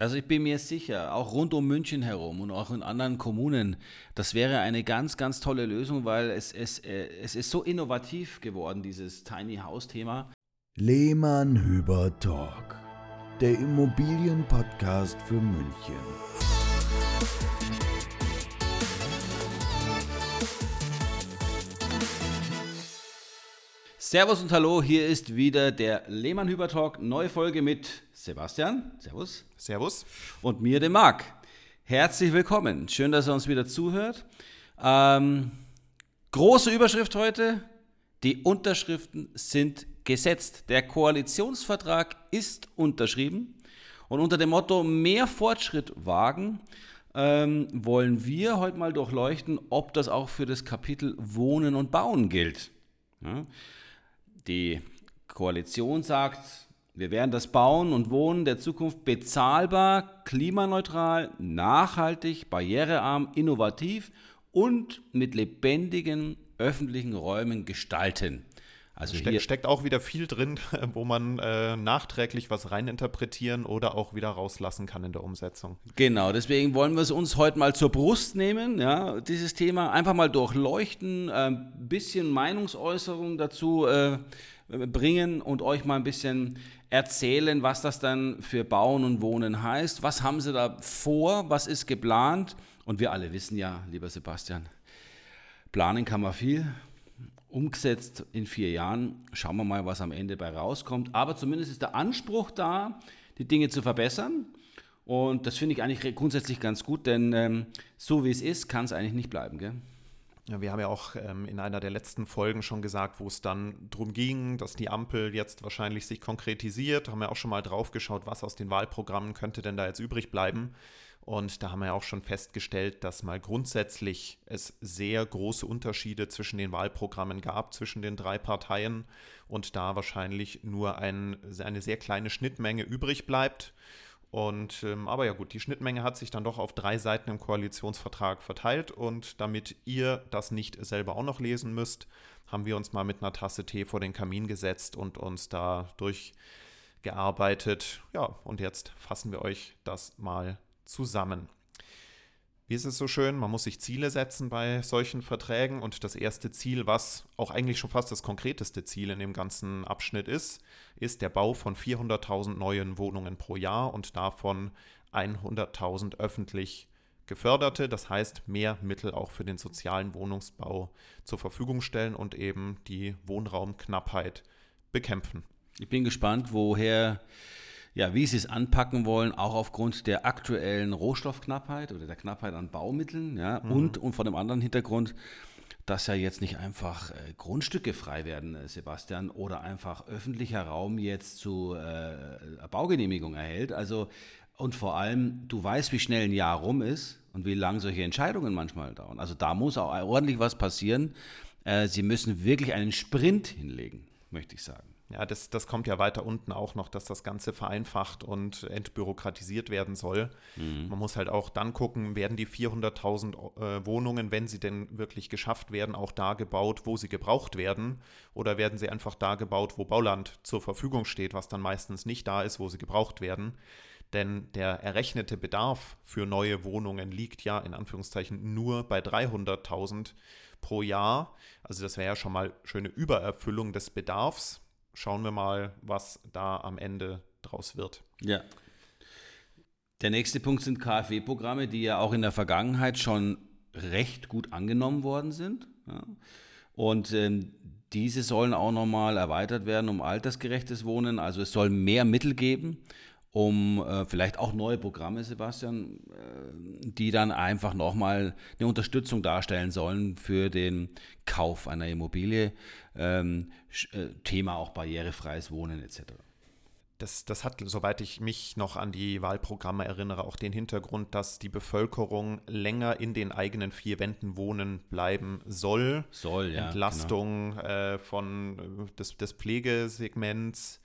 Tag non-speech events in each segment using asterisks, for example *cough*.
Also ich bin mir sicher, auch rund um München herum und auch in anderen Kommunen, das wäre eine ganz, ganz tolle Lösung, weil es, es, äh, es ist so innovativ geworden, dieses Tiny House-Thema. Lehmann Hüber Talk, der Immobilienpodcast für München. Servus und Hallo, hier ist wieder der Lehmann Hüber Talk, neue Folge mit Sebastian. Servus. Servus. Und mir, dem Marc. Herzlich willkommen. Schön, dass ihr uns wieder zuhört. Ähm, große Überschrift heute. Die Unterschriften sind gesetzt. Der Koalitionsvertrag ist unterschrieben. Und unter dem Motto mehr Fortschritt wagen, ähm, wollen wir heute mal durchleuchten, ob das auch für das Kapitel Wohnen und Bauen gilt. Ja? Die Koalition sagt, wir werden das Bauen und Wohnen der Zukunft bezahlbar, klimaneutral, nachhaltig, barrierearm, innovativ und mit lebendigen öffentlichen Räumen gestalten. Also Ste steckt auch wieder viel drin, *laughs* wo man äh, nachträglich was reininterpretieren oder auch wieder rauslassen kann in der Umsetzung. Genau, deswegen wollen wir es uns heute mal zur Brust nehmen, ja, dieses Thema einfach mal durchleuchten, ein äh, bisschen Meinungsäußerung dazu äh, bringen und euch mal ein bisschen erzählen, was das dann für Bauen und Wohnen heißt. Was haben sie da vor? Was ist geplant? Und wir alle wissen ja, lieber Sebastian, planen kann man viel, umgesetzt in vier Jahren. Schauen wir mal, was am Ende bei rauskommt. Aber zumindest ist der Anspruch da, die Dinge zu verbessern. Und das finde ich eigentlich grundsätzlich ganz gut, denn ähm, so wie es ist, kann es eigentlich nicht bleiben. Gell? Ja, wir haben ja auch ähm, in einer der letzten Folgen schon gesagt, wo es dann darum ging, dass die Ampel jetzt wahrscheinlich sich konkretisiert. Haben wir auch schon mal drauf geschaut, was aus den Wahlprogrammen könnte denn da jetzt übrig bleiben. Und da haben wir ja auch schon festgestellt, dass mal grundsätzlich es sehr große Unterschiede zwischen den Wahlprogrammen gab, zwischen den drei Parteien und da wahrscheinlich nur ein, eine sehr kleine Schnittmenge übrig bleibt. Und ähm, aber ja gut, die Schnittmenge hat sich dann doch auf drei Seiten im Koalitionsvertrag verteilt und damit ihr das nicht selber auch noch lesen müsst, haben wir uns mal mit einer Tasse Tee vor den Kamin gesetzt und uns da durchgearbeitet. Ja, und jetzt fassen wir euch das mal zusammen. Wie ist es so schön? Man muss sich Ziele setzen bei solchen Verträgen und das erste Ziel, was auch eigentlich schon fast das konkreteste Ziel in dem ganzen Abschnitt ist, ist der Bau von 400.000 neuen Wohnungen pro Jahr und davon 100.000 öffentlich geförderte, das heißt mehr Mittel auch für den sozialen Wohnungsbau zur Verfügung stellen und eben die Wohnraumknappheit bekämpfen. Ich bin gespannt, woher ja, wie sie es anpacken wollen, auch aufgrund der aktuellen Rohstoffknappheit oder der Knappheit an Baumitteln, ja, mhm. und, und vor dem anderen Hintergrund, dass ja jetzt nicht einfach äh, Grundstücke frei werden, äh, Sebastian, oder einfach öffentlicher Raum jetzt zu äh, Baugenehmigung erhält. Also, und vor allem, du weißt, wie schnell ein Jahr rum ist und wie lange solche Entscheidungen manchmal dauern. Also da muss auch ordentlich was passieren. Äh, sie müssen wirklich einen Sprint hinlegen, möchte ich sagen. Ja, das, das kommt ja weiter unten auch noch, dass das Ganze vereinfacht und entbürokratisiert werden soll. Mhm. Man muss halt auch dann gucken, werden die 400.000 äh, Wohnungen, wenn sie denn wirklich geschafft werden, auch da gebaut, wo sie gebraucht werden? Oder werden sie einfach da gebaut, wo Bauland zur Verfügung steht, was dann meistens nicht da ist, wo sie gebraucht werden? Denn der errechnete Bedarf für neue Wohnungen liegt ja in Anführungszeichen nur bei 300.000 pro Jahr. Also das wäre ja schon mal schöne Übererfüllung des Bedarfs schauen wir mal, was da am Ende draus wird. Ja. Der nächste Punkt sind KfW-Programme, die ja auch in der Vergangenheit schon recht gut angenommen worden sind. Ja. Und ähm, diese sollen auch nochmal erweitert werden um altersgerechtes Wohnen. Also es soll mehr Mittel geben um äh, vielleicht auch neue Programme, Sebastian, äh, die dann einfach nochmal eine Unterstützung darstellen sollen für den Kauf einer Immobilie. Ähm, äh, Thema auch barrierefreies Wohnen etc. Das, das, hat, soweit ich mich noch an die Wahlprogramme erinnere, auch den Hintergrund, dass die Bevölkerung länger in den eigenen vier Wänden wohnen bleiben soll. Soll, ja. Entlastung genau. äh, von, äh, des, des Pflegesegments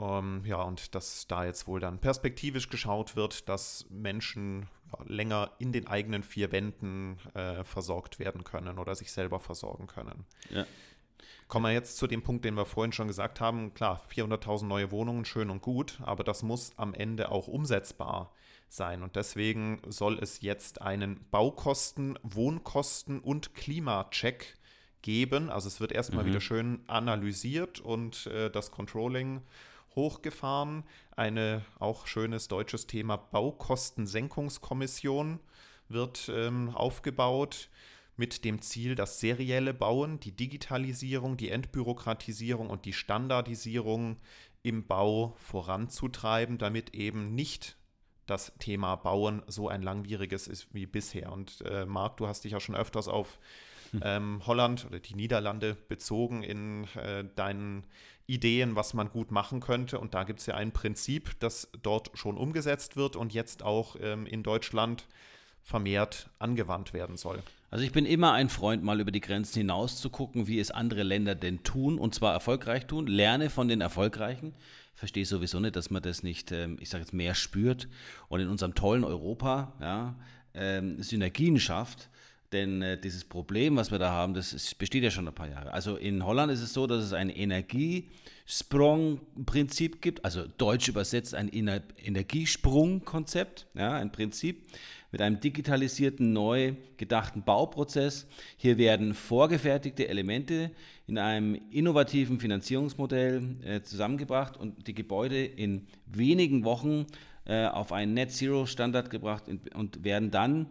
ähm, ja, und dass da jetzt wohl dann perspektivisch geschaut wird, dass Menschen ja, länger in den eigenen vier Wänden äh, versorgt werden können oder sich selber versorgen können. Ja. Kommen wir jetzt zu dem Punkt, den wir vorhin schon gesagt haben. Klar, 400.000 neue Wohnungen, schön und gut, aber das muss am Ende auch umsetzbar sein. Und deswegen soll es jetzt einen Baukosten, Wohnkosten und Klimacheck geben. Also es wird erstmal mhm. wieder schön analysiert und äh, das Controlling hochgefahren. Eine auch schönes deutsches Thema Baukostensenkungskommission wird ähm, aufgebaut mit dem Ziel, das serielle Bauen, die Digitalisierung, die Entbürokratisierung und die Standardisierung im Bau voranzutreiben, damit eben nicht das Thema Bauen so ein langwieriges ist wie bisher. Und äh, Marc, du hast dich ja schon öfters auf hm. ähm, Holland oder die Niederlande bezogen in äh, deinen Ideen, was man gut machen könnte. Und da gibt es ja ein Prinzip, das dort schon umgesetzt wird und jetzt auch ähm, in Deutschland vermehrt angewandt werden soll. Also ich bin immer ein Freund, mal über die Grenzen hinaus zu gucken, wie es andere Länder denn tun und zwar erfolgreich tun. Lerne von den Erfolgreichen. Verstehe sowieso nicht, dass man das nicht, ähm, ich sage jetzt, mehr spürt und in unserem tollen Europa ja, ähm, Synergien schafft. Denn äh, dieses Problem, was wir da haben, das ist, besteht ja schon ein paar Jahre. Also in Holland ist es so, dass es ein Energiesprung-Prinzip gibt, also deutsch übersetzt ein Energiesprung-Konzept, ja, ein Prinzip mit einem digitalisierten, neu gedachten Bauprozess. Hier werden vorgefertigte Elemente in einem innovativen Finanzierungsmodell äh, zusammengebracht und die Gebäude in wenigen Wochen äh, auf einen Net Zero Standard gebracht und werden dann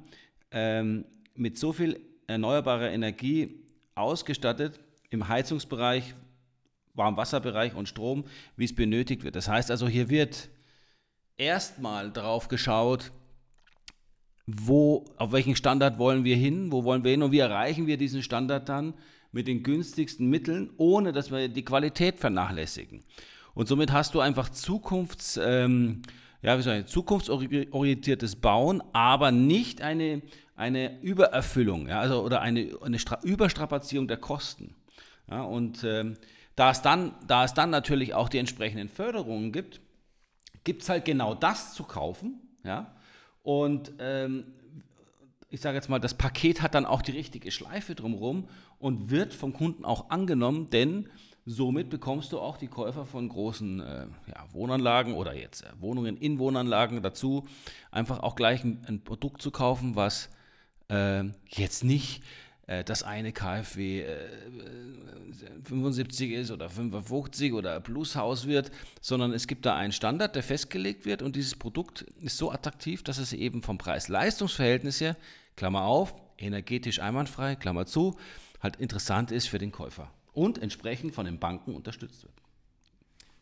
ähm, mit so viel erneuerbarer Energie ausgestattet im Heizungsbereich, Warmwasserbereich und Strom, wie es benötigt wird. Das heißt also, hier wird erstmal darauf geschaut, wo, auf welchen Standard wollen wir hin, wo wollen wir hin und wie erreichen wir diesen Standard dann mit den günstigsten Mitteln, ohne dass wir die Qualität vernachlässigen. Und somit hast du einfach Zukunfts, ähm, ja, wie soll ich, zukunftsorientiertes Bauen, aber nicht eine, eine Übererfüllung ja, also, oder eine, eine Überstrapazierung der Kosten. Ja, und ähm, da, es dann, da es dann natürlich auch die entsprechenden Förderungen gibt, gibt es halt genau das zu kaufen. Ja, und ähm, ich sage jetzt mal, das Paket hat dann auch die richtige Schleife drumherum und wird vom Kunden auch angenommen, denn somit bekommst du auch die Käufer von großen äh, ja, Wohnanlagen oder jetzt äh, Wohnungen in Wohnanlagen dazu, einfach auch gleich ein, ein Produkt zu kaufen, was äh, jetzt nicht äh, das eine KfW 75 äh, ist oder 55 oder Plushaus wird, sondern es gibt da einen Standard, der festgelegt wird und dieses Produkt ist so attraktiv, dass es eben vom Preis-Leistungs-Verhältnis her, Klammer auf, energetisch einwandfrei, Klammer zu, halt interessant ist für den Käufer und entsprechend von den Banken unterstützt wird.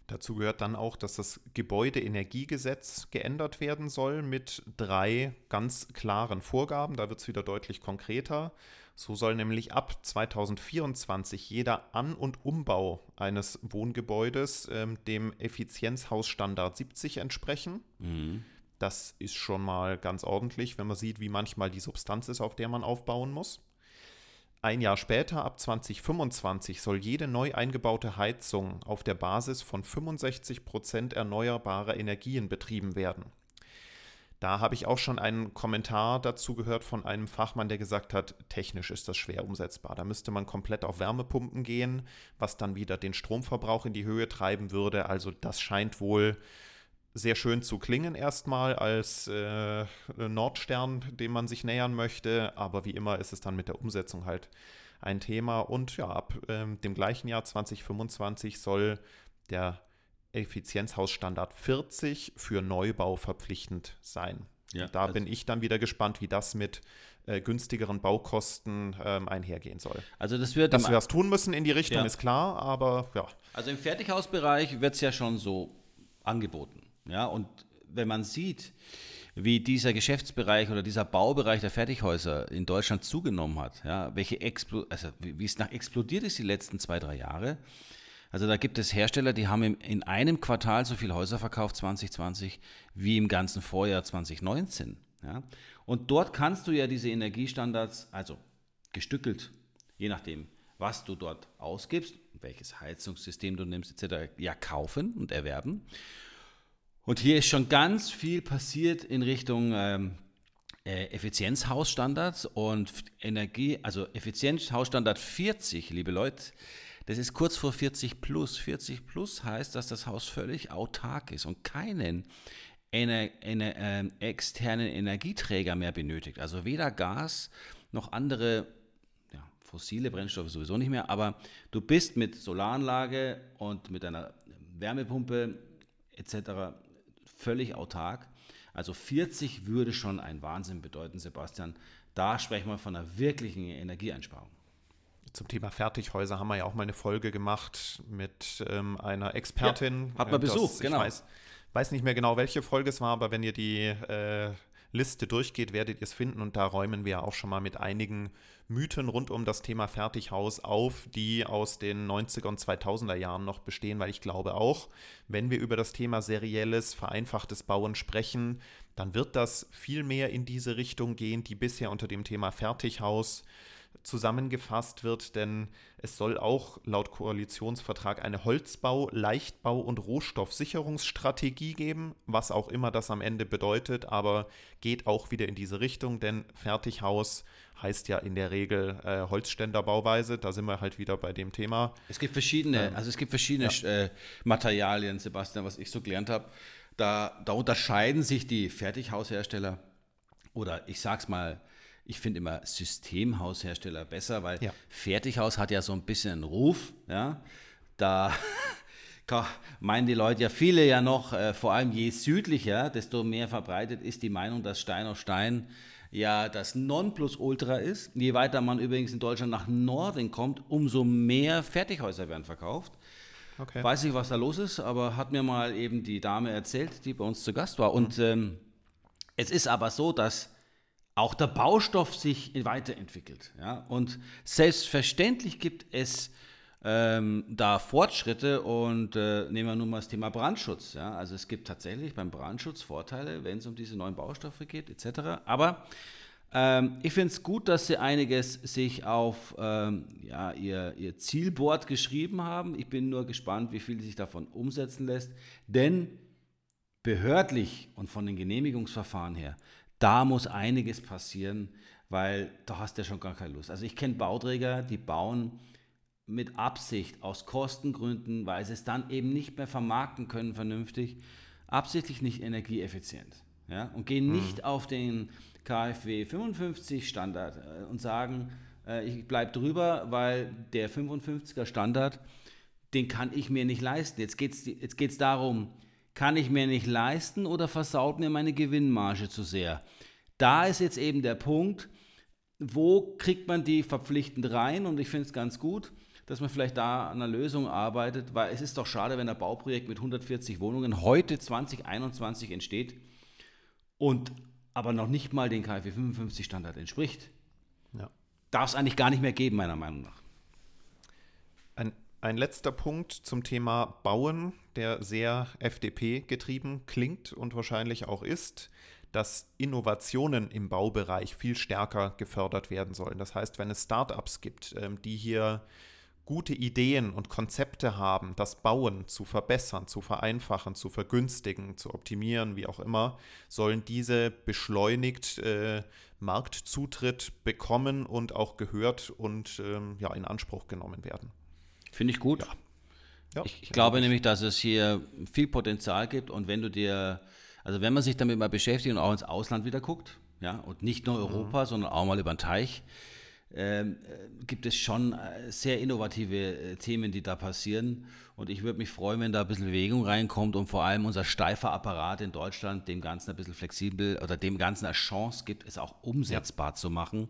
Dazu gehört dann auch, dass das Gebäudeenergiegesetz geändert werden soll mit drei ganz klaren Vorgaben. Da wird es wieder deutlich konkreter. So soll nämlich ab 2024 jeder An- und Umbau eines Wohngebäudes ähm, dem Effizienzhausstandard 70 entsprechen. Mhm. Das ist schon mal ganz ordentlich, wenn man sieht, wie manchmal die Substanz ist, auf der man aufbauen muss. Ein Jahr später, ab 2025, soll jede neu eingebaute Heizung auf der Basis von 65 Prozent erneuerbarer Energien betrieben werden. Da habe ich auch schon einen Kommentar dazu gehört von einem Fachmann, der gesagt hat, technisch ist das schwer umsetzbar. Da müsste man komplett auf Wärmepumpen gehen, was dann wieder den Stromverbrauch in die Höhe treiben würde. Also das scheint wohl sehr schön zu klingen erstmal als äh, Nordstern, dem man sich nähern möchte. Aber wie immer ist es dann mit der Umsetzung halt ein Thema. Und ja, ab äh, dem gleichen Jahr 2025 soll der Effizienzhausstandard 40 für Neubau verpflichtend sein. Ja, da also bin ich dann wieder gespannt, wie das mit äh, günstigeren Baukosten ähm, einhergehen soll. Also das wird Dass wir was tun müssen in die Richtung, ja. ist klar, aber ja. Also im Fertighausbereich wird es ja schon so angeboten. Ja, und wenn man sieht, wie dieser Geschäftsbereich oder dieser Baubereich der Fertighäuser in Deutschland zugenommen hat, ja, welche Explo also wie, wie es nach explodiert ist die letzten zwei, drei Jahre, also da gibt es Hersteller, die haben in einem Quartal so viele Häuser verkauft 2020 wie im ganzen Vorjahr 2019. Ja? Und dort kannst du ja diese Energiestandards, also gestückelt, je nachdem, was du dort ausgibst, welches Heizungssystem du nimmst etc., ja kaufen und erwerben. Und hier ist schon ganz viel passiert in Richtung ähm, äh, Effizienzhausstandards und Energie, also Effizienzhausstandard 40, liebe Leute, Das ist kurz vor 40 plus. 40 plus heißt, dass das Haus völlig autark ist und keinen eine, eine, äh, externen Energieträger mehr benötigt. Also weder Gas noch andere ja, fossile Brennstoffe sowieso nicht mehr, aber du bist mit Solaranlage und mit einer Wärmepumpe etc. völlig autark. Also 40 würde schon ein Wahnsinn bedeuten, Sebastian. Da sprechen wir von einer wirklichen Energieeinsparung. Zum Thema Fertighäuser haben wir ja auch mal eine Folge gemacht mit ähm, einer Expertin. Ja, hat man Besuch, das, genau. Ich weiß, weiß nicht mehr genau, welche Folge es war, aber wenn ihr die äh, Liste durchgeht, werdet ihr es finden. Und da räumen wir auch schon mal mit einigen Mythen rund um das Thema Fertighaus auf, die aus den 90er und 2000er Jahren noch bestehen, weil ich glaube auch, wenn wir über das Thema serielles, vereinfachtes Bauen sprechen, dann wird das viel mehr in diese Richtung gehen, die bisher unter dem Thema Fertighaus zusammengefasst wird, denn es soll auch laut Koalitionsvertrag eine Holzbau-, Leichtbau- und Rohstoffsicherungsstrategie geben, was auch immer das am Ende bedeutet, aber geht auch wieder in diese Richtung, denn Fertighaus heißt ja in der Regel äh, Holzständerbauweise, da sind wir halt wieder bei dem Thema. Es gibt verschiedene, Ähm, also es gibt verschiedene ja. äh, Materialien, Sebastian, was ich so gelernt habe. Da, da unterscheiden sich die Fertighaushersteller oder ich sag's mal, ich finde immer Systemhaushersteller besser, weil Ja. Fertighaus hat ja so ein bisschen einen Ruf, ja. Da *laughs* meinen die Leute ja viele ja noch, äh, vor allem je südlicher, desto mehr verbreitet ist die Meinung, dass Stein auf Stein ja das Nonplusultra ist. Je weiter man übrigens in Deutschland nach Norden kommt, umso mehr Fertighäuser werden verkauft. Okay. Weiß nicht, was da los ist, aber hat mir mal eben die Dame erzählt, die bei uns zu Gast war. Und ähm, es ist aber so, dass auch der Baustoff sich weiterentwickelt. Ja? Und selbstverständlich gibt es ähm, da Fortschritte und äh, nehmen wir nun mal das Thema Brandschutz. Ja? Also es gibt tatsächlich beim Brandschutz Vorteile, wenn es um diese neuen Baustoffe geht etc. Aber ähm, ich finde es gut, dass sie einiges sich auf ähm, ja, ihr, ihr Zielboard geschrieben haben. Ich bin nur gespannt, wie viel sich davon umsetzen lässt. Denn behördlich und von den Genehmigungsverfahren her, da muss einiges passieren, weil da hast du ja schon gar keine Lust. Also ich kenne Bauträger, die bauen mit Absicht, aus Kostengründen, weil sie es dann eben nicht mehr vermarkten können vernünftig, absichtlich nicht energieeffizient. Ja, und gehen nicht auf den KfW 55 Standard äh, und sagen, äh, ich bleibe drüber, weil der 55er Standard, den kann ich mir nicht leisten. Jetzt geht es jetzt geht's darum, kann ich mir nicht leisten oder versaut mir meine Gewinnmarge zu sehr? Da ist jetzt eben der Punkt, wo kriegt man die verpflichtend rein? Und ich finde es ganz gut, dass man vielleicht da an einer Lösung arbeitet, weil es ist doch schade, wenn ein Bauprojekt mit 140 Wohnungen heute 2021 entsteht und aber noch nicht mal den KfW 55 Standard entspricht. Ja. Darf es eigentlich gar nicht mehr geben, meiner Meinung nach. Ein, letzter Punkt zum Thema Bauen, der sehr FDP getrieben klingt und wahrscheinlich auch ist, dass Innovationen im Baubereich viel stärker gefördert werden sollen. Das heißt, wenn es Startups gibt, ähm, die hier gute Ideen und Konzepte haben, das Bauen zu verbessern, zu vereinfachen, zu vergünstigen, zu optimieren, wie auch immer, sollen diese beschleunigt äh, Marktzutritt bekommen und auch gehört und ähm, ja, in Anspruch genommen werden. Finde ich gut. Ja, Ich, ich glaube nämlich, dass es hier viel Potenzial gibt und wenn du dir, also wenn man sich damit mal beschäftigt und auch ins Ausland wieder guckt, ja, und nicht nur Europa, sondern auch mal über den Teich, ähm, äh, gibt es schon äh, sehr innovative äh, Themen, die da passieren. Und ich würde mich freuen, wenn da ein bisschen Bewegung reinkommt und vor allem unser steifer Apparat in Deutschland dem Ganzen ein bisschen flexibel oder dem Ganzen eine Chance gibt, es auch umsetzbar zu machen.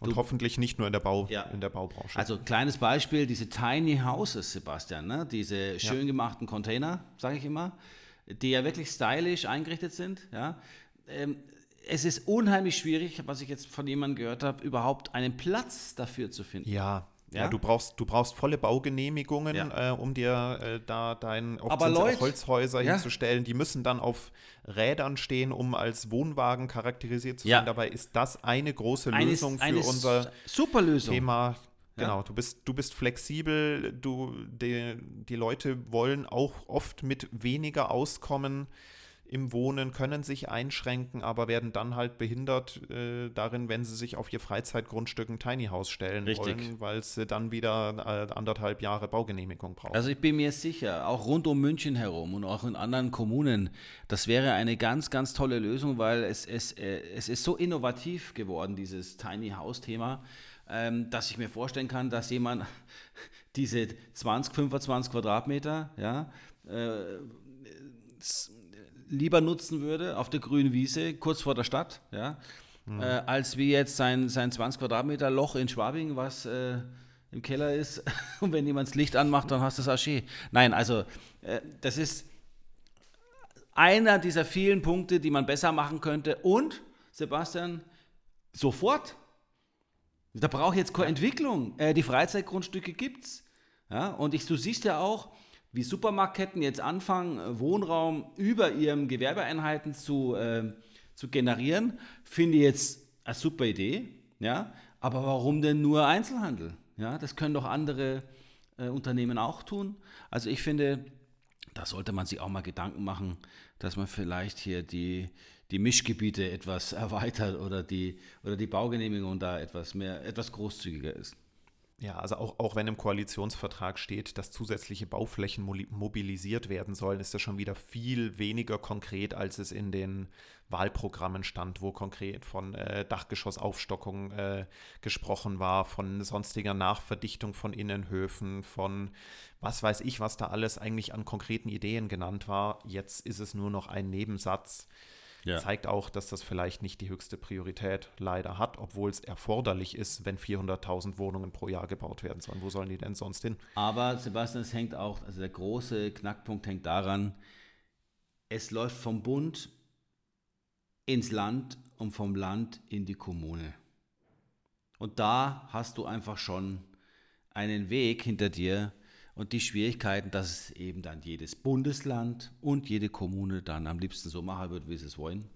Und hoffentlich nicht nur in der, Bau, Ja. in der Baubranche. Also kleines Beispiel, diese Tiny Houses, Sebastian, ne? diese schön gemachten Container, sage ich immer, die ja wirklich stylisch eingerichtet sind. Ja? Ähm, es ist unheimlich schwierig, was ich jetzt von jemandem gehört habe, überhaupt einen Platz dafür zu finden. Ja, ja, Ja? du, brauchst, du brauchst volle Baugenehmigungen, Ja. äh, um dir äh, da dein oft Leute- Holzhäuser Ja. hinzustellen. Die müssen dann auf Rädern stehen, um als Wohnwagen charakterisiert zu sein. Dabei ist das eine große Eine- Lösung für eine unser super Lösung. Thema. Genau, du bist, du bist flexibel, du, die, die Leute wollen auch oft mit weniger auskommen. Im Wohnen, können sich einschränken, aber werden dann halt behindert äh, darin, wenn sie sich auf ihr Freizeitgrundstück ein Tiny House stellen Richtig. wollen, weil sie dann wieder äh, anderthalb Jahre Baugenehmigung brauchen. Also ich bin mir sicher, auch rund um München herum und auch in anderen Kommunen, das wäre eine ganz, ganz tolle Lösung, weil es, es, äh, es ist so innovativ geworden, dieses Tiny House-Thema, ähm, dass ich mir vorstellen kann, dass jemand *laughs* diese 20, 25 Quadratmeter, ja, äh, lieber nutzen würde auf der grünen Wiese, kurz vor der Stadt, ja, äh, als wie jetzt sein, sein 20 Quadratmeter Loch in Schwabing, was äh, im Keller ist. *laughs* Und wenn jemand das Licht anmacht, dann hast du das Archie. Nein, also äh, das ist einer dieser vielen Punkte, die man besser machen könnte. Und, Sebastian, sofort. Da braucht jetzt keine Entwicklung. Äh, die Freizeitgrundstücke gibt's. Ja, und ich, du siehst ja auch, wie Supermarktketten jetzt anfangen, äh, Wohnraum über ihren Gewerbeeinheiten zu, äh, zu generieren. Finde ich jetzt eine super Idee. Ja, aber warum denn nur Einzelhandel? Ja, das können doch andere äh, Unternehmen auch tun. Also ich finde, da sollte man sich auch mal Gedanken machen, dass man vielleicht hier die, die Mischgebiete etwas *laughs* erweitert oder die, oder die Baugenehmigung da etwas mehr, etwas großzügiger ist. Ja, also auch, auch wenn im Koalitionsvertrag steht, dass zusätzliche Bauflächen mobilisiert werden sollen, ist das schon wieder viel weniger konkret, als es in den Wahlprogrammen stand, wo konkret von äh, Dachgeschossaufstockung äh, gesprochen war, von sonstiger Nachverdichtung von Innenhöfen, von was weiß ich, was da alles eigentlich an konkreten Ideen genannt war. Jetzt ist es nur noch ein Nebensatz. Ja. Zeigt auch, dass das vielleicht nicht die höchste Priorität leider hat, obwohl es erforderlich ist, wenn 400.000 Wohnungen pro Jahr gebaut werden sollen. Wo sollen die denn sonst hin? Aber Sebastian, es hängt auch, also der große Knackpunkt hängt daran, es läuft vom Bund ins Land und vom Land in die Kommune. Und da hast du einfach schon einen Weg hinter dir und die Schwierigkeiten, dass es eben dann jedes Bundesland und jede Kommune dann am liebsten so machen wird, wie sie es wollen.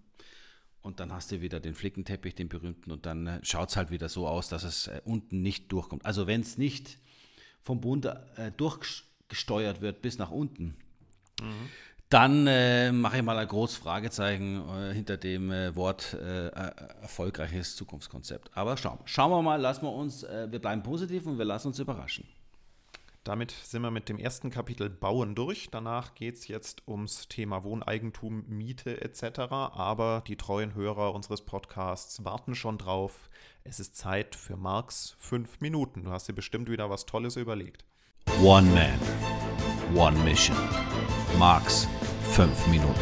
Und dann hast du wieder den Flickenteppich, den berühmten, und dann schaut es halt wieder so aus, dass es äh, unten nicht durchkommt. Also wenn es nicht vom Bund äh, durchgesteuert wird bis nach unten, dann äh, mache ich mal ein großes Fragezeichen äh, hinter dem äh, Wort äh, äh, erfolgreiches Zukunftskonzept. Aber schauen, schauen wir mal, lassen wir uns, äh, wir bleiben positiv und wir lassen uns überraschen. Damit sind wir mit dem ersten Kapitel Bauen durch. Danach geht es jetzt ums Thema Wohneigentum, Miete etc. Aber die treuen Hörer unseres Podcasts warten schon drauf. Es ist Zeit für Marks fünf Minuten. Du hast dir bestimmt wieder was Tolles überlegt. One Man, One Mission. Marx, 5 Minuten.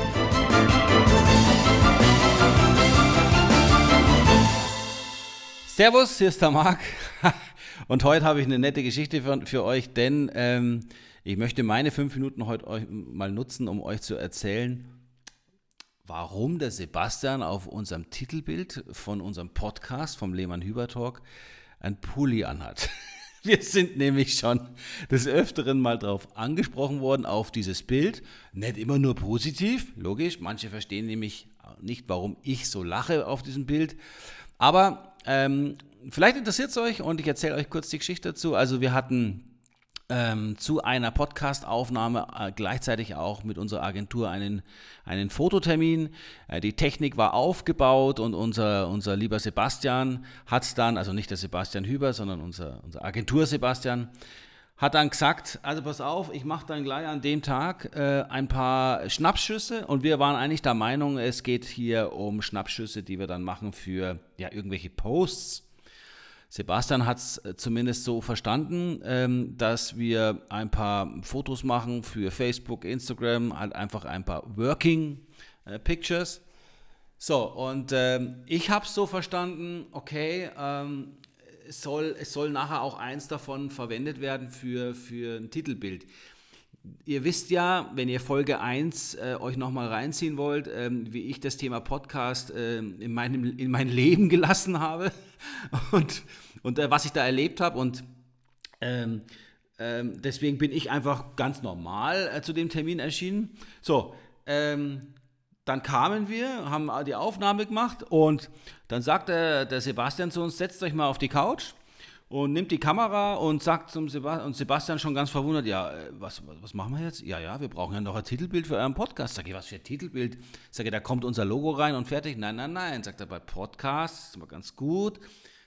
Servus, hier ist der Marc. *laughs* Und heute habe ich eine nette Geschichte für, für euch, denn ähm, ich möchte meine fünf Minuten heute euch mal nutzen, um euch zu erzählen, warum der Sebastian auf unserem Titelbild von unserem Podcast vom Lehmann Hüber Talk ein Pulli anhat. *laughs* Wir sind nämlich schon des Öfteren mal drauf angesprochen worden, auf dieses Bild. Nicht immer nur positiv, logisch. Manche verstehen nämlich nicht, warum ich so lache auf diesem Bild. Aber ähm, vielleicht interessiert es euch und ich erzähle euch kurz die Geschichte dazu. Also wir hatten ähm, zu einer Podcast-Aufnahme äh, gleichzeitig auch mit unserer Agentur einen, einen Fototermin. Äh, die Technik war aufgebaut und unser, unser lieber Sebastian hat dann, also nicht der Sebastian Hüber, sondern unser, unser Agentur Sebastian, hat dann gesagt, also pass auf, ich mache dann gleich an dem Tag äh, ein paar Schnappschüsse und wir waren eigentlich der Meinung, es geht hier um Schnappschüsse, die wir dann machen für ja, irgendwelche Posts. Sebastian hat es zumindest so verstanden, ähm, dass wir ein paar Fotos machen für Facebook, Instagram, halt einfach ein paar Working äh, Pictures. So, und ähm, ich habe es so verstanden, okay, ähm, es, soll, es soll nachher auch eins davon verwendet werden für, für ein Titelbild. Ihr wisst ja, wenn ihr Folge 1 äh, euch nochmal reinziehen wollt, ähm, wie ich das Thema Podcast ähm, in, meinem, in mein Leben gelassen habe *laughs* und, und äh, was ich da erlebt habe. Und ähm, ähm, deswegen bin ich einfach ganz normal äh, zu dem Termin erschienen. So, ähm, dann kamen wir, haben die Aufnahme gemacht und dann sagte der Sebastian zu uns, setzt euch mal auf die Couch. Und nimmt die Kamera und sagt zum Sebastian, und Sebastian schon ganz verwundert, ja, äh, was, was machen wir jetzt? Ja, ja, wir brauchen ja noch ein Titelbild für euren Podcast. Sag ich, was für ein Titelbild? Sag ich, da kommt unser Logo rein und fertig. Nein, nein, nein, sagt er, bei Podcasts ist immer ganz gut,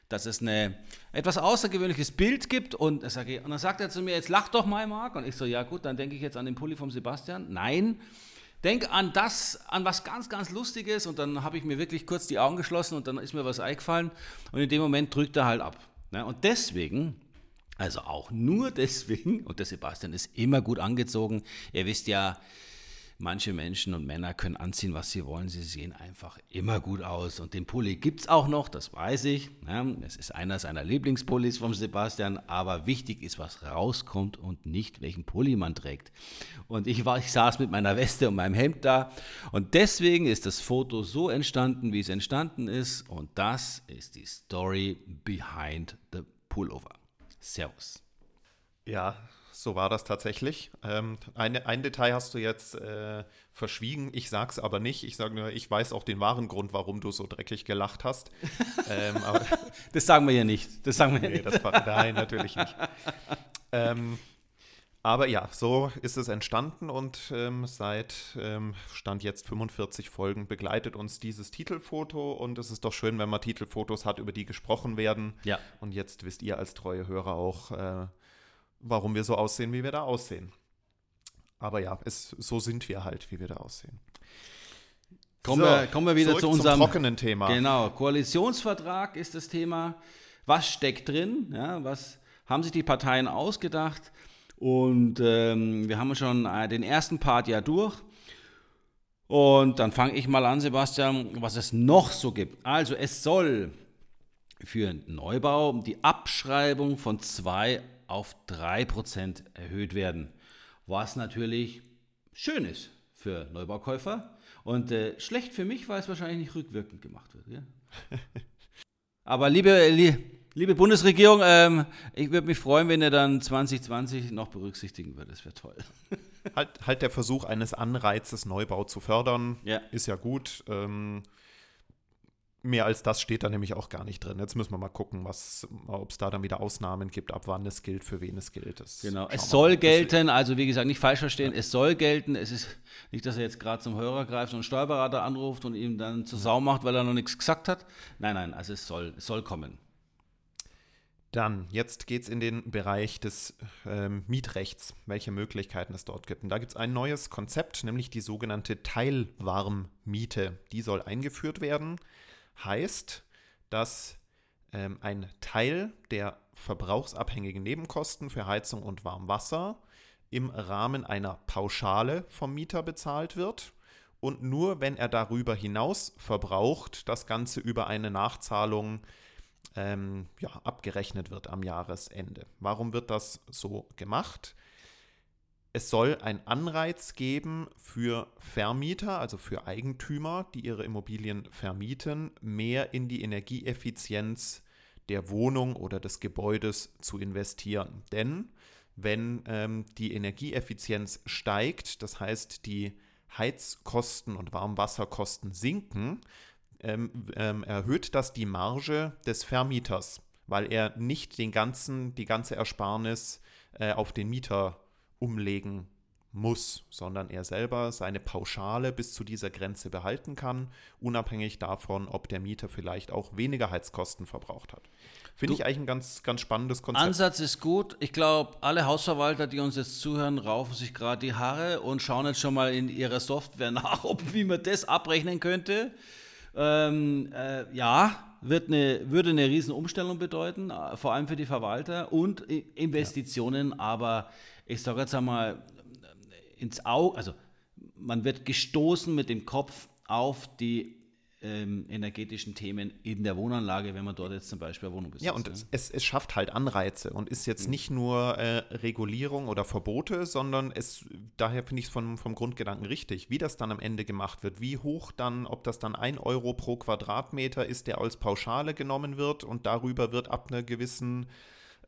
dass es ein etwas außergewöhnliches Bild gibt und, sag ich, und dann sagt er zu mir, jetzt lach doch mal, Marc. Und ich so, ja gut, dann denke ich jetzt an den Pulli vom Sebastian. Nein, denk an das, an was ganz, ganz Lustiges und dann habe ich mir wirklich kurz die Augen geschlossen und dann ist mir was eingefallen und in dem Moment drückt er halt ab. Ne? Und deswegen, also auch nur *laughs* deswegen, und der Sebastian ist immer gut angezogen, ihr wisst ja, manche Menschen und Männer können anziehen, was sie wollen. Sie sehen einfach immer gut aus. Und den Pulli gibt es auch noch, das weiß ich. Es ist einer seiner Lieblingspullis vom Sebastian. Aber wichtig ist, was rauskommt und nicht, welchen Pulli man trägt. Und ich, war, ich saß mit meiner Weste und meinem Hemd da. Und deswegen ist das Foto so entstanden, wie es entstanden ist. Und das ist die Story behind the Pullover. Servus. Ja, so war das tatsächlich. Ähm, eine, ein Detail hast du jetzt äh, verschwiegen, ich sag's aber nicht. Ich sage nur, ich weiß auch den wahren Grund, warum du so dreckig gelacht hast. *laughs* ähm, *laughs* das sagen wir ja nicht. Das sagen wir nee, nicht. Das war, nein, natürlich nicht. Ähm, aber ja, so ist es entstanden und ähm, seit ähm, Stand jetzt 45 Folgen begleitet uns dieses Titelfoto und es ist doch schön, wenn man Titelfotos hat, über die gesprochen werden. Ja. Und jetzt wisst ihr als treue Hörer auch, äh, warum wir so aussehen, wie wir da aussehen. Aber ja, es, so sind wir halt, wie wir da aussehen. Kommen, so, wir, kommen wir wieder zu unserem trockenen Thema. Genau, Koalitionsvertrag ist das Thema. Was steckt drin? Ja, was haben sich die Parteien ausgedacht? Und ähm, wir haben schon äh, den ersten Part ja durch. Und dann fange ich mal an, Sebastian, was es noch so gibt. Also es soll für Neubau die Abschreibung von zwei auf 3% erhöht werden, was natürlich schön ist für Neubaukäufer und äh, schlecht für mich, weil es wahrscheinlich nicht rückwirkend gemacht wird. Ja? *laughs* Aber liebe, li, liebe Bundesregierung, ähm, ich würde mich freuen, wenn ihr dann 2020 noch berücksichtigen würdet. Das wäre toll. Halt, halt der Versuch eines Anreizes, Neubau zu fördern, ja. ist ja gut. Ähm, Mehr als das steht da nämlich auch gar nicht drin. Jetzt müssen wir mal gucken, ob es da dann wieder Ausnahmen gibt, ab wann es gilt, für wen es gilt. Das genau, es soll mal. gelten, also wie gesagt, nicht falsch verstehen, ja. es soll gelten. Es ist nicht, dass er jetzt gerade zum Hörer greift und einen Steuerberater anruft und ihm dann zur Sau macht, weil er noch nichts gesagt hat. Nein, nein, also es soll, es soll kommen. Dann, jetzt geht es in den Bereich des ähm, Mietrechts, welche Möglichkeiten es dort gibt. Und da gibt es ein neues Konzept, nämlich die sogenannte Teilwarmmiete. Die soll eingeführt werden heißt, dass ähm, ein Teil der verbrauchsabhängigen Nebenkosten für Heizung und Warmwasser im Rahmen einer Pauschale vom Mieter bezahlt wird und nur wenn er darüber hinaus verbraucht, das Ganze über eine Nachzahlung ähm, ja, abgerechnet wird am Jahresende. Warum wird das so gemacht? Es soll einen Anreiz geben für Vermieter, also für Eigentümer, die ihre Immobilien vermieten, mehr in die Energieeffizienz der Wohnung oder des Gebäudes zu investieren. Denn wenn ähm, die Energieeffizienz steigt, das heißt die Heizkosten und Warmwasserkosten sinken, ähm, ähm, erhöht das die Marge des Vermieters, weil er nicht den ganzen, die ganze Ersparnis äh, auf den Mieter umlegen muss, sondern er selber seine Pauschale bis zu dieser Grenze behalten kann, unabhängig davon, ob der Mieter vielleicht auch weniger Heizkosten verbraucht hat. Finde ich eigentlich ein ganz, ganz spannendes Konzept. Ansatz ist gut. Ich glaube, alle Hausverwalter, die uns jetzt zuhören, raufen sich gerade die Haare und schauen jetzt schon mal in ihrer Software *laughs* nach, ob, wie man das abrechnen könnte. Ähm, äh, ja, wird eine, würde eine Riesenumstellung bedeuten, äh, vor allem für die Verwalter und Investitionen, ja. aber ich sage jetzt einmal, ins Auge, also man wird gestoßen mit dem Kopf auf die ähm, energetischen Themen in der Wohnanlage, wenn man dort jetzt zum Beispiel eine Wohnung besitzt. Ja, und es, es, es, schafft halt Anreize und ist jetzt mhm. nicht nur äh, Regulierung oder Verbote, sondern es, daher finde ich es vom, vom Grundgedanken richtig, wie das dann am Ende gemacht wird, wie hoch dann, ob das dann ein Euro pro Quadratmeter ist, der als Pauschale genommen wird und darüber wird ab einer gewissen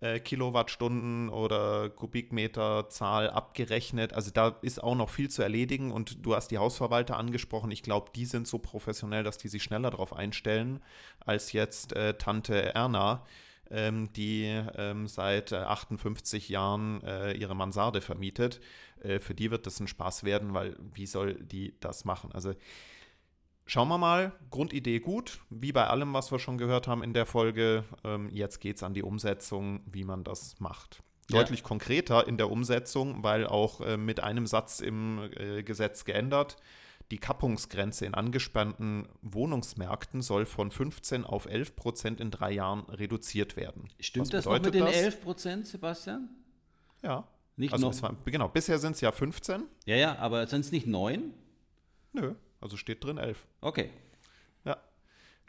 äh, Kilowattstunden oder Kubikmeterzahl abgerechnet. Also da ist auch noch viel zu erledigen und du hast die Hausverwalter angesprochen. Ich glaube, die sind so professionell, dass die sich schneller darauf einstellen als jetzt äh, Tante Erna. ähm, die ähm, seit 58 äh, Jahren äh, ihre Mansarde vermietet. Äh, für die wird das ein Spaß werden, weil wie soll die das machen? Also schauen wir mal, Grundidee gut, wie bei allem, was wir schon gehört haben in der Folge. Ähm, jetzt geht es an die Umsetzung, wie man das macht. Ja. Deutlich konkreter in der Umsetzung, weil auch äh, mit einem Satz im äh, Gesetz geändert. Die Kappungsgrenze in angespannten Wohnungsmärkten soll von 15 auf 11 Prozent in drei Jahren reduziert werden. Stimmt das noch mit den das? 11 Prozent, Sebastian? Ja. Nicht also noch? War, genau, bisher sind es ja 15. Ja, ja, aber sind es nicht 9? Nö, also steht drin 11. Okay. Ja.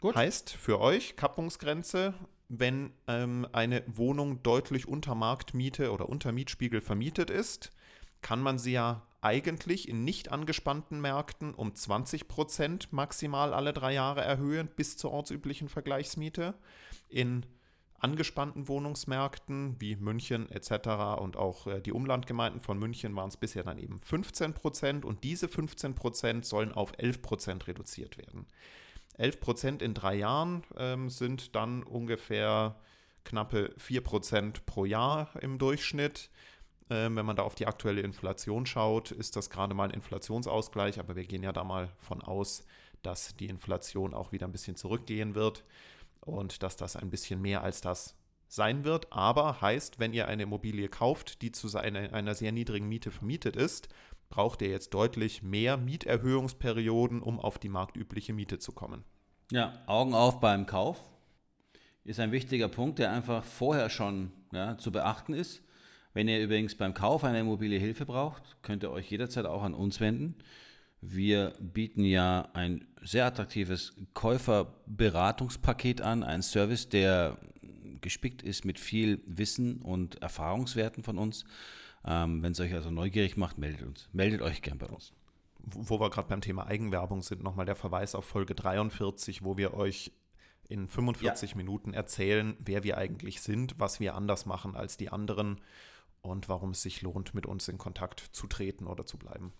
Gut. Heißt für euch Kappungsgrenze, wenn ähm, eine Wohnung deutlich unter Marktmiete oder unter Mietspiegel vermietet ist, kann man sie ja eigentlich in nicht angespannten Märkten um 20 Prozent maximal alle drei Jahre erhöhen bis zur ortsüblichen Vergleichsmiete. In angespannten Wohnungsmärkten wie München etc. und auch äh, die Umlandgemeinden von München waren es bisher dann eben 15 Prozent und diese 15 Prozent sollen auf 11 Prozent reduziert werden. 11 Prozent in drei Jahren ähm, sind dann ungefähr knappe 4 Prozent pro Jahr im Durchschnitt. Ähm, wenn man da auf die aktuelle Inflation schaut, ist das gerade mal ein Inflationsausgleich, aber wir gehen ja da mal von aus, dass die Inflation auch wieder ein bisschen zurückgehen wird und dass das ein bisschen mehr als das sein wird. Aber heißt, wenn ihr eine Immobilie kauft, die zu einer, einer sehr niedrigen Miete vermietet ist, braucht ihr jetzt deutlich mehr Mieterhöhungsperioden, um auf die marktübliche Miete zu kommen. Ja, Augen auf beim Kauf ist ein wichtiger Punkt, der einfach vorher schon ja, zu beachten ist. Wenn ihr übrigens beim Kauf einer Immobilie Hilfe braucht, könnt ihr euch jederzeit auch an uns wenden. Wir bieten ja ein sehr attraktives Käuferberatungspaket an, ein Service, der gespickt ist mit viel Wissen und Erfahrungswerten von uns. Ähm, Wenn es euch also neugierig macht, meldet uns. Meldet euch gern bei uns. Wo wir gerade beim Thema Eigenwerbung sind, nochmal der Verweis auf Folge 43, wo wir euch in 45 ja. Minuten erzählen, wer wir eigentlich sind, was wir anders machen als die anderen und warum es sich lohnt, mit uns in Kontakt zu treten oder zu bleiben.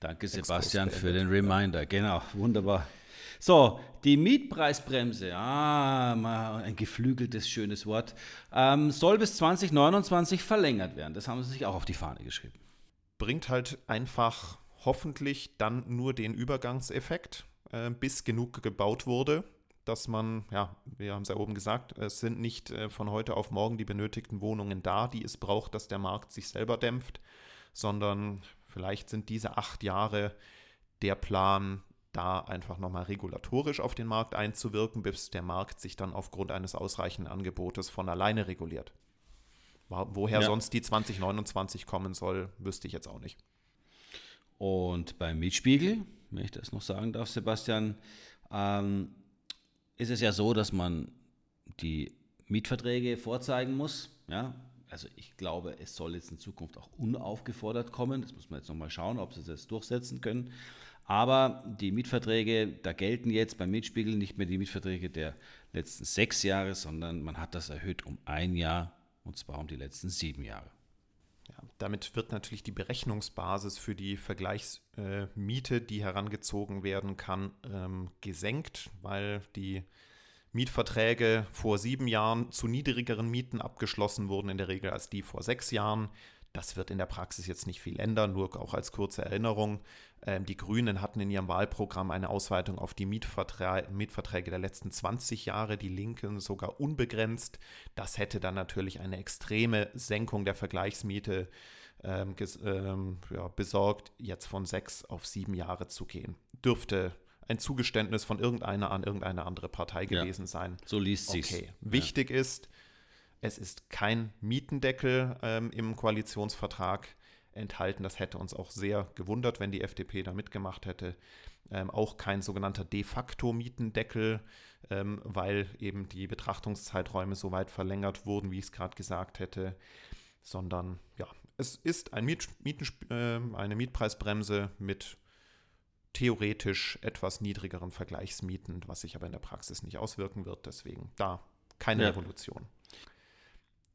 Danke, Sebastian, für den Reminder. Genau, wunderbar. So, die Mietpreisbremse, ah, mal ein geflügeltes, schönes Wort, ähm, soll bis 2029 verlängert werden. Das haben sie sich auch auf die Fahne geschrieben. Bringt halt einfach hoffentlich dann nur den Übergangseffekt, äh, bis genug gebaut wurde dass man, ja, wir haben es ja oben gesagt, es sind nicht äh, von heute auf morgen die benötigten Wohnungen da, die es braucht, dass der Markt sich selber dämpft, sondern vielleicht sind diese acht Jahre der Plan, da einfach nochmal regulatorisch auf den Markt einzuwirken, bis der Markt sich dann aufgrund eines ausreichenden Angebotes von alleine reguliert. Woher ja. sonst die 2029 kommen soll, wüsste ich jetzt auch nicht. Und beim Mietspiegel, wenn ich das noch sagen darf, Sebastian, ähm, ist es ja so, dass man die Mietverträge vorzeigen muss. Ja? Also ich glaube, es soll jetzt in Zukunft auch unaufgefordert kommen. Das muss man jetzt nochmal schauen, ob sie das durchsetzen können. Aber die Mietverträge, da gelten jetzt beim Mietspiegel nicht mehr die Mietverträge der letzten sechs Jahre, sondern man hat das erhöht um ein Jahr und zwar um die letzten sieben Jahre. Ja, damit wird natürlich die Berechnungsbasis für die Vergleichsmiete, äh, die herangezogen werden kann, ähm, gesenkt, weil die Mietverträge vor sieben Jahren zu niedrigeren Mieten abgeschlossen wurden, in der Regel als die vor sechs Jahren. Das wird in der Praxis jetzt nicht viel ändern, nur auch als kurze Erinnerung. Ähm, die Grünen hatten in ihrem Wahlprogramm eine Ausweitung auf die Mietverträ Mietverträge der letzten 20 Jahre, die Linken sogar unbegrenzt. Das hätte dann natürlich eine extreme Senkung der Vergleichsmiete ähm, ähm, ja, besorgt, jetzt von sechs auf sieben Jahre zu gehen. Dürfte ein Zugeständnis von irgendeiner an irgendeine andere Partei gewesen ja, sein. So liest sich. Okay. Wichtig ja. ist, es ist kein Mietendeckel ähm, im Koalitionsvertrag enthalten. Das hätte uns auch sehr gewundert, wenn die FDP da mitgemacht hätte. Ähm, auch kein sogenannter de facto Mietendeckel, ähm, weil eben die Betrachtungszeiträume so weit verlängert wurden, wie ich es gerade gesagt hätte, sondern ja, es ist ein Miet, Mieten, äh, eine Mietpreisbremse mit theoretisch etwas niedrigeren Vergleichsmieten, was sich aber in der Praxis nicht auswirken wird. Deswegen da keine ja. Revolution.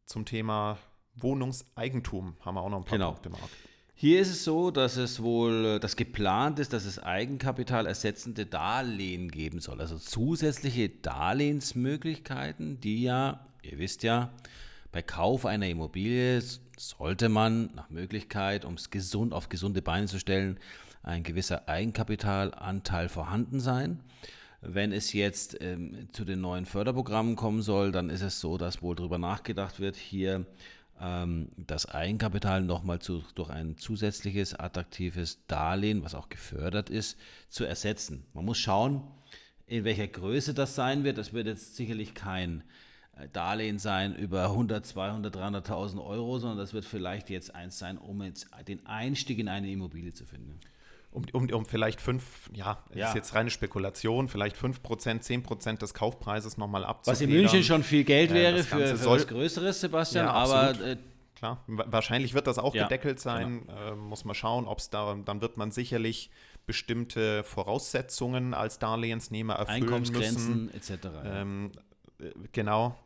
Zum Thema Wohnungseigentum haben wir auch noch ein paar genau. Punkte, Marc. Hier ist es so, dass es wohl, äh, das geplant ist, dass es Eigenkapital ersetzende Darlehen geben soll. Also zusätzliche Darlehensmöglichkeiten, die ja ihr wisst ja, bei Kauf einer Immobilie sollte man nach Möglichkeit, um es gesund auf gesunde Beine zu stellen, ein gewisser Eigenkapitalanteil vorhanden sein. Wenn es jetzt ähm, zu den neuen Förderprogrammen kommen soll, dann ist es so, dass wohl darüber nachgedacht wird, hier ähm, das Eigenkapital nochmal zu, durch ein zusätzliches attraktives Darlehen, was auch gefördert ist, zu ersetzen. Man muss schauen, in welcher Größe das sein wird. Das wird jetzt sicherlich kein Darlehen sein über 100, 200, 300.000 Euro, sondern das wird vielleicht jetzt eins sein, um jetzt den Einstieg in eine Immobilie zu finden um, um, um vielleicht fünf, ja, ja. ist jetzt reine Spekulation, vielleicht 5%, 10% des Kaufpreises nochmal abzufedern. Was in München schon viel Geld wäre für, für was Größeres, Sebastian, ja, aber äh, klar, wahrscheinlich wird das auch ja, gedeckelt sein, genau. äh, muss man schauen, ob es da, dann wird man sicherlich bestimmte Voraussetzungen als Darlehensnehmer erfüllen Einkommensgrenzen müssen. etc. Ähm, äh, genau,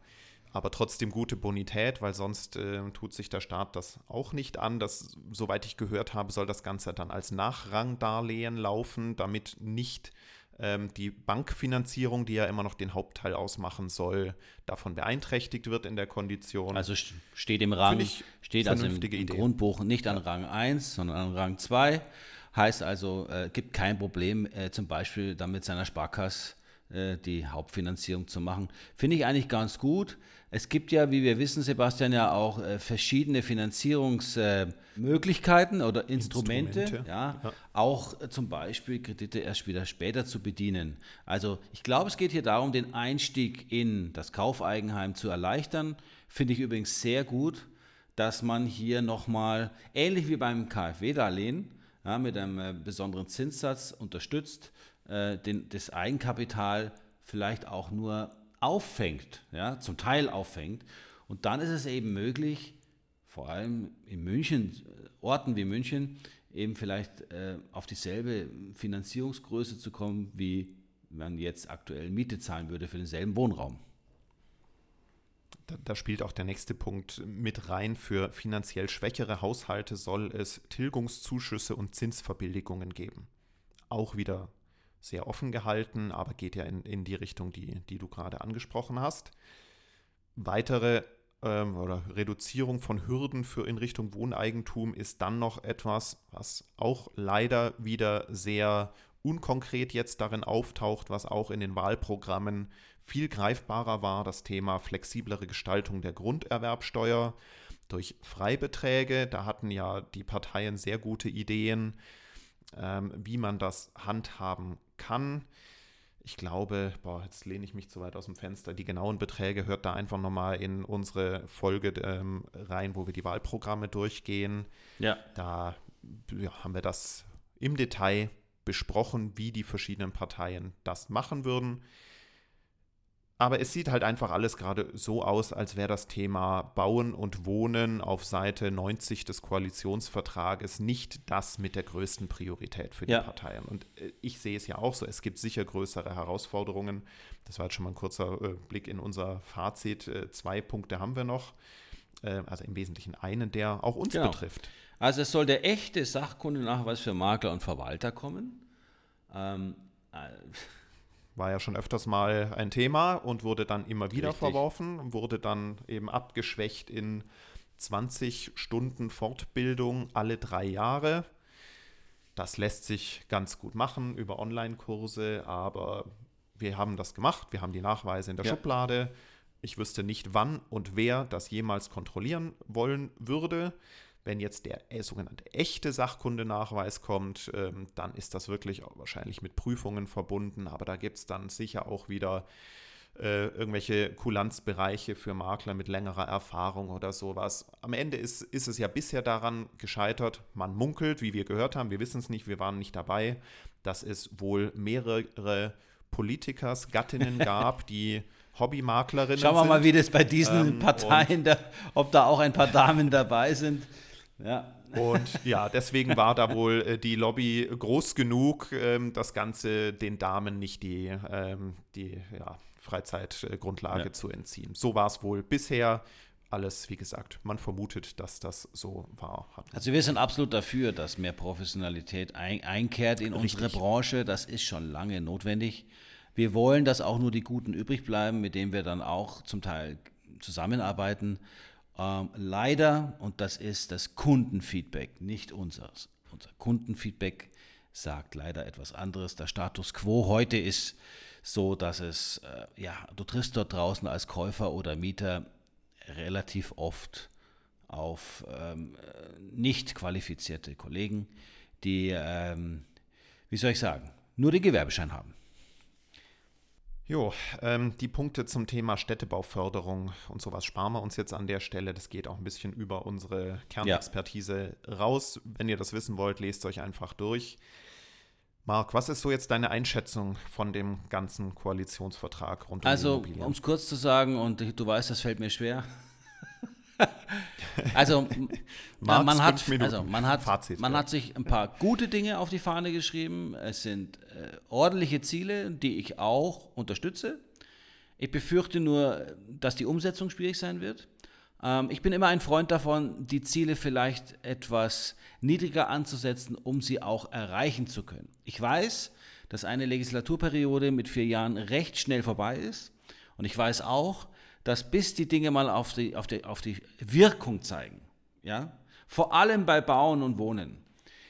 aber trotzdem gute Bonität, weil sonst äh, tut sich der Staat das auch nicht an. Das, soweit ich gehört habe, soll das Ganze dann als Nachrangdarlehen laufen, damit nicht ähm, die Bankfinanzierung, die ja immer noch den Hauptteil ausmachen soll, davon beeinträchtigt wird in der Kondition. Also steht im Rang, steht also im, im Grundbuch nicht an Rang 1, sondern an Rang 2. Heißt also, äh, gibt kein Problem, äh, zum Beispiel dann mit seiner Sparkasse die Hauptfinanzierung zu machen. Finde ich eigentlich ganz gut. Es gibt ja, wie wir wissen, Sebastian, ja auch äh, verschiedene Finanzierungsmöglichkeiten äh, oder Instrumente, Instrumente. Ja, ja, auch äh, zum Beispiel Kredite erst wieder später zu bedienen. Also ich glaube, es geht hier darum, den Einstieg in das Kaufeigenheim zu erleichtern. Finde ich übrigens sehr gut, dass man hier nochmal, ähnlich wie beim KfW-Darlehen, ja, mit einem äh, besonderen Zinssatz unterstützt, äh, den, das Eigenkapital vielleicht auch nur auffängt, ja, zum Teil auffängt. Und dann ist es eben möglich, vor allem in München, Orten wie München, eben vielleicht äh, auf dieselbe Finanzierungsgröße zu kommen, wie man jetzt aktuell Miete zahlen würde für denselben Wohnraum. Da, da, spielt auch der nächste Punkt mit rein. Für finanziell schwächere Haushalte soll es Tilgungszuschüsse und Zinsverbilligungen geben. Auch wieder sehr offen gehalten, aber geht ja in, in die Richtung, die, die du gerade angesprochen hast. Weitere ähm, oder Reduzierung von Hürden für in Richtung Wohneigentum ist dann noch etwas, was auch leider wieder sehr unkonkret jetzt darin auftaucht, was auch in den Wahlprogrammen viel greifbarer war, das Thema flexiblere Gestaltung der Grunderwerbsteuer durch Freibeträge. Da hatten ja die Parteien sehr gute Ideen, ähm, wie man das handhaben kann. Ich glaube, boah, jetzt lehne ich mich zu weit aus dem Fenster. Die genauen Beträge hört da einfach nochmal in unsere Folge ähm, rein, wo wir die Wahlprogramme durchgehen. Ja. Da ja, haben wir das im Detail besprochen, wie die verschiedenen Parteien das machen würden. Aber es sieht halt einfach alles gerade so aus, als wäre das Thema Bauen und Wohnen auf Seite 90 des Koalitionsvertrages nicht das mit der größten Priorität für die ja. Parteien. Und äh, ich sehe es ja auch so, es gibt sicher größere Herausforderungen. Das war jetzt schon mal ein kurzer äh, Blick in unser Fazit. Äh, zwei Punkte haben wir noch. Also im Wesentlichen einen, der auch uns genau. betrifft. Also es soll der echte Sachkundenachweis für Makler und Verwalter kommen. Ähm, war ja schon öfters mal ein Thema und wurde dann immer wieder Richtig. verworfen, wurde dann eben abgeschwächt in 20 Stunden Fortbildung alle drei Jahre. Das lässt sich ganz gut machen über Online-Kurse, aber wir haben das gemacht, wir haben die Nachweise in der ja. Schublade. Ich wüsste nicht, wann und wer das jemals kontrollieren wollen würde. Wenn jetzt der äh, sogenannte echte Sachkundenachweis kommt, ähm, dann ist das wirklich wahrscheinlich mit Prüfungen verbunden, aber da gibt es dann sicher auch wieder äh, irgendwelche Kulanzbereiche für Makler mit längerer Erfahrung oder sowas. Am Ende ist, ist es ja bisher daran gescheitert, man munkelt, wie wir gehört haben, wir wissen es nicht, wir waren nicht dabei, dass es wohl mehrere Politikers, Gattinnen *laughs* gab, die Hobbymaklerinnen Schauen wir sind. mal, wie das bei diesen ähm, Parteien, da, ob da auch ein paar Damen dabei sind. Ja. Und ja, deswegen war da wohl äh, die Lobby groß genug, ähm, das Ganze den Damen nicht die, ähm, die ja, Freizeitgrundlage ja. zu entziehen. So war es wohl bisher. Alles, wie gesagt, man vermutet, dass das so war. Also wir sind absolut dafür, dass mehr Professionalität ein einkehrt in Richtig. unsere Branche. Das ist schon lange notwendig. Wir wollen, dass auch nur die Guten übrig bleiben, mit denen wir dann auch zum Teil zusammenarbeiten. Ähm, leider, und das ist das Kundenfeedback, nicht unseres. Unser Kundenfeedback sagt leider etwas anderes. Der Status quo heute ist so, dass es, äh, ja, du triffst dort draußen als Käufer oder Mieter relativ oft auf ähm, nicht qualifizierte Kollegen, die, ähm, wie soll ich sagen, nur den Gewerbeschein haben. Jo, ähm, die Punkte zum Thema Städtebauförderung und sowas sparen wir uns jetzt an der Stelle. Das geht auch ein bisschen über unsere Kernexpertise ja. raus. Wenn ihr das wissen wollt, lest euch einfach durch. Marc, was ist so jetzt deine Einschätzung von dem ganzen Koalitionsvertrag rund um Also, um es kurz zu sagen, und du weißt, das fällt mir schwer. Also, *laughs* man, man hat, also man, hat, Fazit, man ja. hat sich ein paar gute Dinge auf die Fahne geschrieben. Es sind äh, ordentliche Ziele, die ich auch unterstütze. Ich befürchte nur, dass die Umsetzung schwierig sein wird. Ähm, ich bin immer ein Freund davon, die Ziele vielleicht etwas niedriger anzusetzen, um sie auch erreichen zu können. Ich weiß, dass eine Legislaturperiode mit vier Jahren recht schnell vorbei ist. Und ich weiß auch, dass bis die Dinge mal auf die, auf die, auf die Wirkung zeigen, ja, vor allem bei Bauen und Wohnen,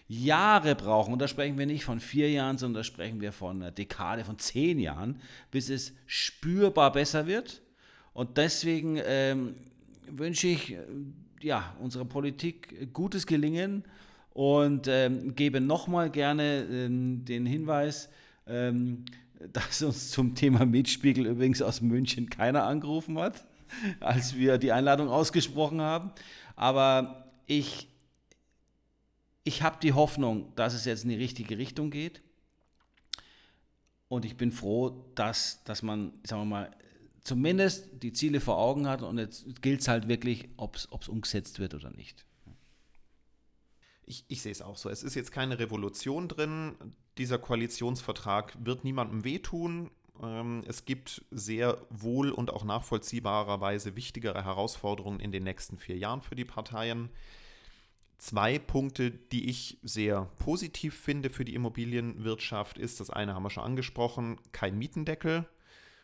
Jahre brauchen, und da sprechen wir nicht von vier Jahren, sondern da sprechen wir von einer Dekade, von zehn Jahren, bis es spürbar besser wird. Und deswegen ähm, wünsche ich äh, ja, unserer Politik gutes Gelingen und ähm, gebe nochmal gerne ähm, den Hinweis, ähm, dass uns zum Thema Mietspiegel übrigens aus München keiner angerufen hat, als wir die Einladung ausgesprochen haben. Aber ich, ich habe die Hoffnung, dass es jetzt in die richtige Richtung geht. Und ich bin froh, dass, dass man, sagen wir mal, zumindest die Ziele vor Augen hat und jetzt gilt es halt wirklich, ob es umgesetzt wird oder nicht. Ich, ich sehe es auch so. Es ist jetzt keine Revolution drin. Dieser Koalitionsvertrag wird niemandem wehtun. Ähm, es gibt sehr wohl und auch nachvollziehbarerweise wichtigere Herausforderungen in den nächsten vier Jahren für die Parteien. Zwei Punkte, die ich sehr positiv finde für die Immobilienwirtschaft, ist, das eine haben wir schon angesprochen, kein Mietendeckel.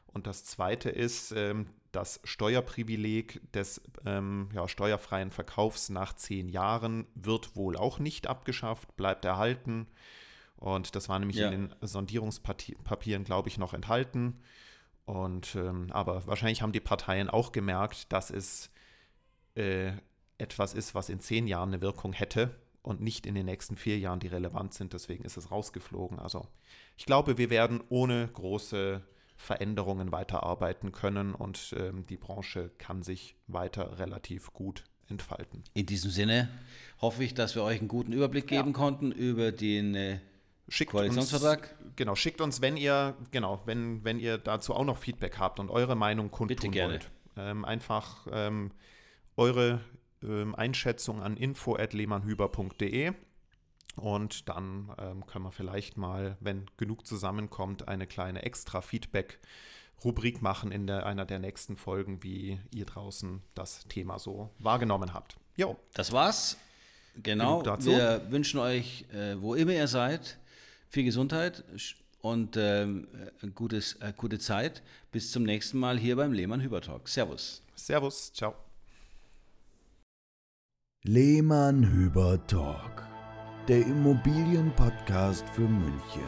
Und das zweite ist ähm, das Steuerprivileg des ähm, ja, steuerfreien Verkaufs nach zehn Jahren wird wohl auch nicht abgeschafft, bleibt erhalten. Und das war nämlich ja. in den Sondierungspapieren, glaube ich, noch enthalten. Und ähm, aber wahrscheinlich haben die Parteien auch gemerkt, dass es äh, etwas ist, was in zehn Jahren eine Wirkung hätte und nicht in den nächsten vier Jahren, die relevant sind. Deswegen ist es rausgeflogen. Also ich glaube, wir werden ohne große Veränderungen weiterarbeiten können und ähm, die Branche kann sich weiter relativ gut entfalten. In diesem Sinne hoffe ich, dass wir euch einen guten Überblick geben ja. konnten über den äh, schickt Koalitionsvertrag. Uns, genau, schickt uns, wenn ihr, genau, wenn, wenn ihr dazu auch noch Feedback habt und eure Meinung kundtun Bitte gerne. wollt. Ähm, einfach ähm, eure ähm, Einschätzung an info.lehmannhüber.de und dann ähm, können wir vielleicht mal, wenn genug zusammenkommt, eine kleine extra Feedback-Rubrik machen in der, einer der nächsten Folgen, wie ihr draußen das Thema so wahrgenommen habt. Jo. Das war's. Genau. Wir wünschen euch, äh, wo immer ihr seid, viel Gesundheit und ähm, äh, gutes, äh, gute Zeit. Bis zum nächsten Mal hier beim Lehmann Hüber Talk. Servus. Servus. Ciao. Lehmann Hüber Talk der Immobilienpodcast für München.